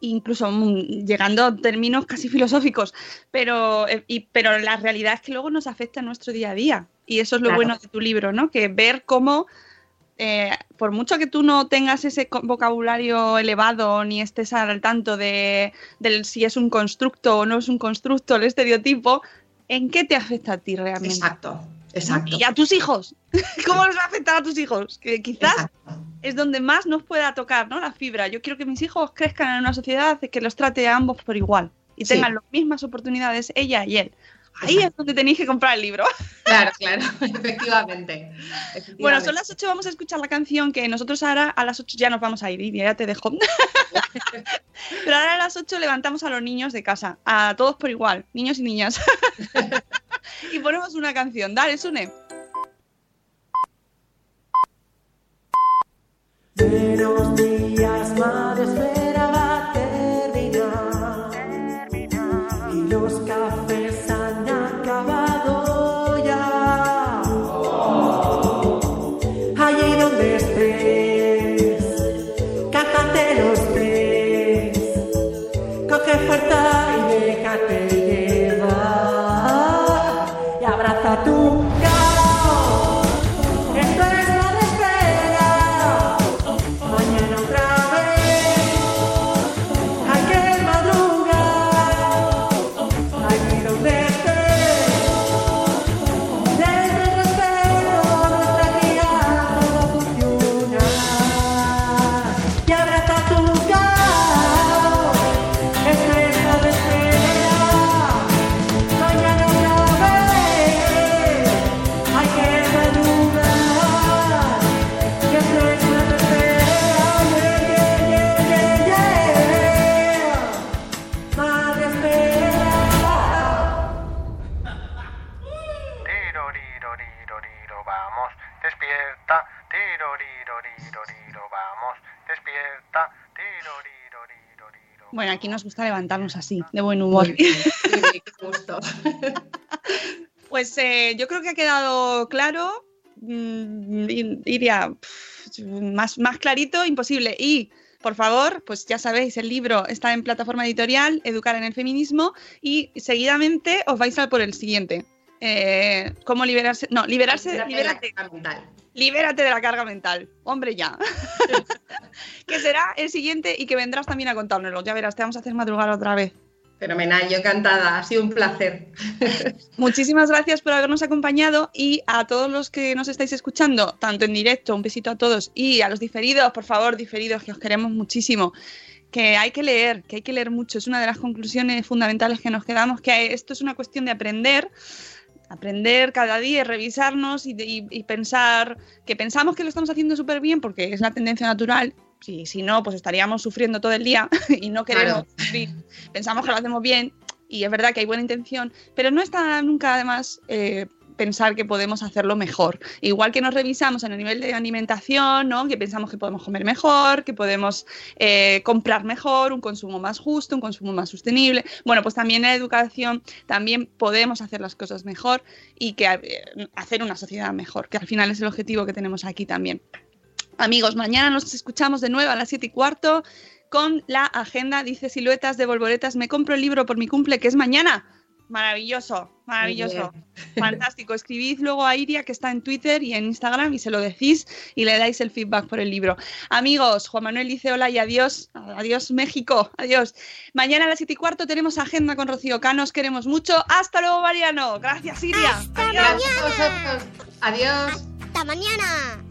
incluso mm, llegando a términos casi filosóficos, pero, eh, pero la realidad es que luego nos afecta en nuestro día a día. Y eso es lo bueno de tu libro, ¿no? Que ver cómo, eh, por mucho que tú no tengas ese vocabulario elevado ni estés al tanto de, si es un constructo o no es un constructo, el estereotipo, ¿en qué te afecta a ti realmente? Exacto, exacto. Y a tus hijos, ¿cómo les va a afectar a tus hijos? Que quizás es donde más nos pueda tocar, ¿no? La fibra. Yo quiero que mis hijos crezcan en una sociedad que los trate a ambos por igual y tengan las mismas oportunidades ella y él. Ahí es donde tenéis que comprar el libro. Claro, claro, efectivamente, Bueno, son las 8, vamos a escuchar la canción que nosotros ahora a las 8 ya nos vamos a ir, y ya te dejo. Pero ahora a las 8 levantamos a los niños de casa, a todos por igual, niños y niñas. y ponemos una canción. Dale, Sune. Buenos días, madre, espera va a terminar. Y los cafés aquí nos gusta levantarnos así, de buen humor. pues eh, yo creo que ha quedado claro, mm, diría, más, más clarito, imposible. Y por favor, pues ya sabéis, el libro está en plataforma editorial, Educar en el Feminismo, y seguidamente os vais a por el siguiente. Eh, ¿Cómo liberarse? No, liberarse, libérate, libérate de la carga mental. Hombre, ya. que será el siguiente y que vendrás también a contárnoslo. Ya verás, te vamos a hacer madrugar otra vez. Fenomenal, yo encantada, ha sido un placer. Muchísimas gracias por habernos acompañado y a todos los que nos estáis escuchando, tanto en directo, un besito a todos y a los diferidos, por favor, diferidos, que os queremos muchísimo. Que hay que leer, que hay que leer mucho. Es una de las conclusiones fundamentales que nos quedamos, que esto es una cuestión de aprender aprender cada día, revisarnos y, pensar que pensamos que lo estamos haciendo súper bien porque es la tendencia natural. Si, si no, pues estaríamos sufriendo todo el día y no queremos Pensamos que lo hacemos bien y es verdad que hay buena intención, pero no está nunca además eh, pensar que podemos hacerlo mejor. Igual que nos revisamos en el nivel de alimentación, ¿no? que pensamos que podemos comer mejor, que podemos eh, comprar mejor, un consumo más justo, un consumo más sostenible. Bueno, pues también en la educación también podemos hacer las cosas mejor y que eh, hacer una sociedad mejor, que al final es el objetivo que tenemos aquí también. Amigos, mañana nos escuchamos de nuevo a las 7 y cuarto con la agenda, dice Siluetas de Volvoretas, me compro el libro por mi cumple, que es mañana Maravilloso, maravilloso. Fantástico. Escribid luego a Iria, que está en Twitter y en Instagram, y se lo decís y le dais el feedback por el libro. Amigos, Juan Manuel dice hola y adiós. Adiós, México. Adiós. Mañana a las 7 y cuarto tenemos agenda con Rocío Canos. Queremos mucho. Hasta luego, Mariano. Gracias, Iria. Hasta adiós. mañana. Adiós. Hasta mañana.